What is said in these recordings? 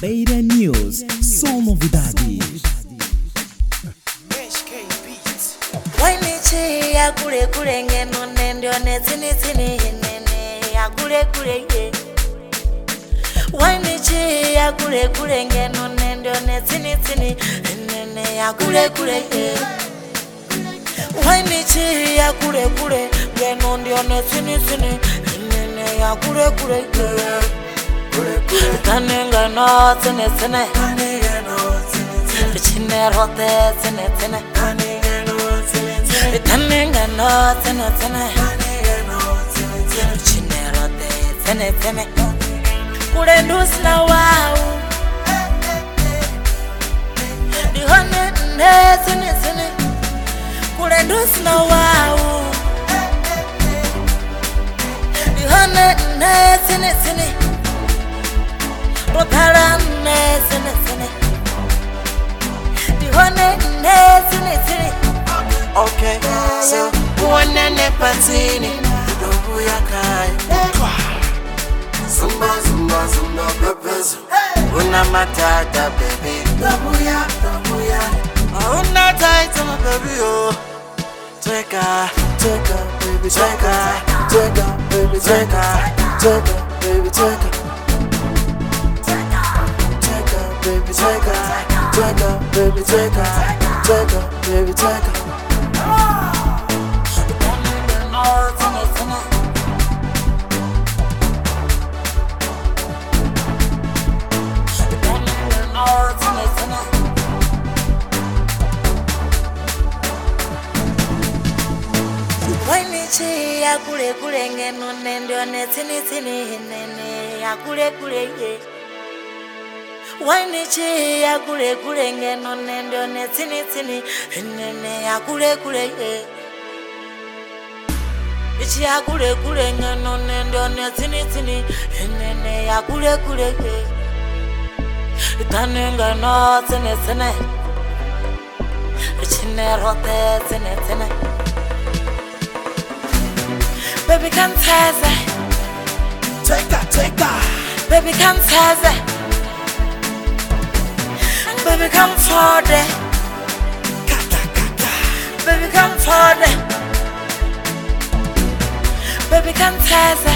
Beira News, só novidades. Wainichi ya kule kule ngeno nendo ne tini tini nene ya kule kule ye Wainichi ya kule kule ngeno nendo ne tini tini nene ya kule kule ye Wainichi ya kule kule ngeno ndio ne tini tini nene ya kule kule ye Kanenga no tini tini Chine rote tini tini Tanenga no tene tene Chinero te tene tene Kule ndus na wau. Dihone ne tene tene Kule ndus na wau. Dihone ne ro pfala nṋe dzine dzine ndi hone nṋe dzine dzine okay so uonane panzini ndobuya khayo. Zumba zumba zumba bebezo una matata bebi ndobuya ndobuya auna taita mabebi yo. Teka teka baby teka teka baby teka teka baby teka baby take off Take off baby take off Take off baby take off Wendichi ya kule kule ngeno nendone tini tini nene ya kule kule ye yeah. waini chii ya kule kule ngeno nendo ne tsini tsini nene ya kule kule eh. ichi ya kule kule ngeno nendo ne tsini tsini nene ya kule kule eh. itanenga no tsene tsene richine rote tsene tsene baby kantseze take that take that baby kantseze Baby come for the Kata kata Baby come for the Baby come taze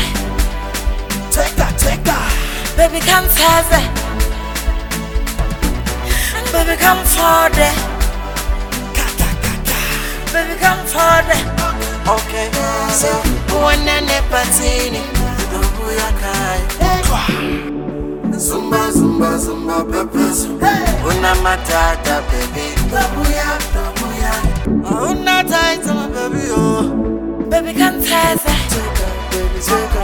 Tweka tweka Baby come taze Baby come for the Kata kata Baby come for the Okay, so uonane patini ndugu ya kai Zumba zumba zumba pepezo Una matata baby. Ndugu ya ndugu ya Una tight my baby oh. Baby come taze Tweka baby tweka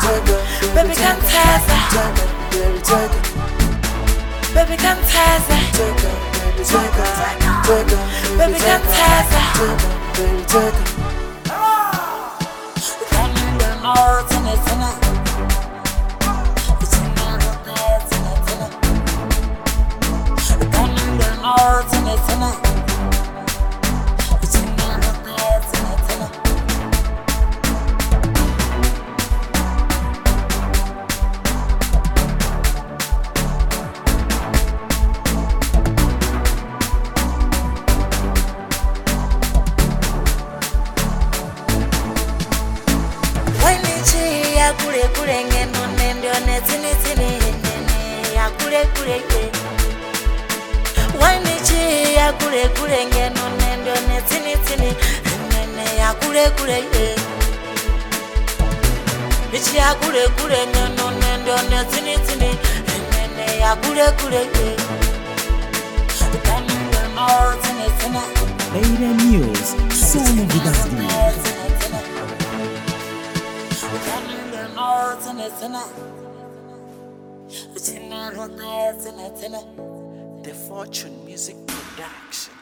Tweka Baby come taze Tweka baby tweka Baby come taze Tweka baby tweka Tweka Baby come taze Tweka baby tweka no tene tene Ichine ya kule kule ngeno nembyo ne tsini tsini yenene ya kule kule ngeno wanichi ya kule kule ngeno nembyo ne tsini tsini yenene ya kule kule ngeno ichi ya kule kule ngeno nembyo ne tsini tsini yenene ya kule kule ngeno Daily News, Soul Without You. The Fortune Music Production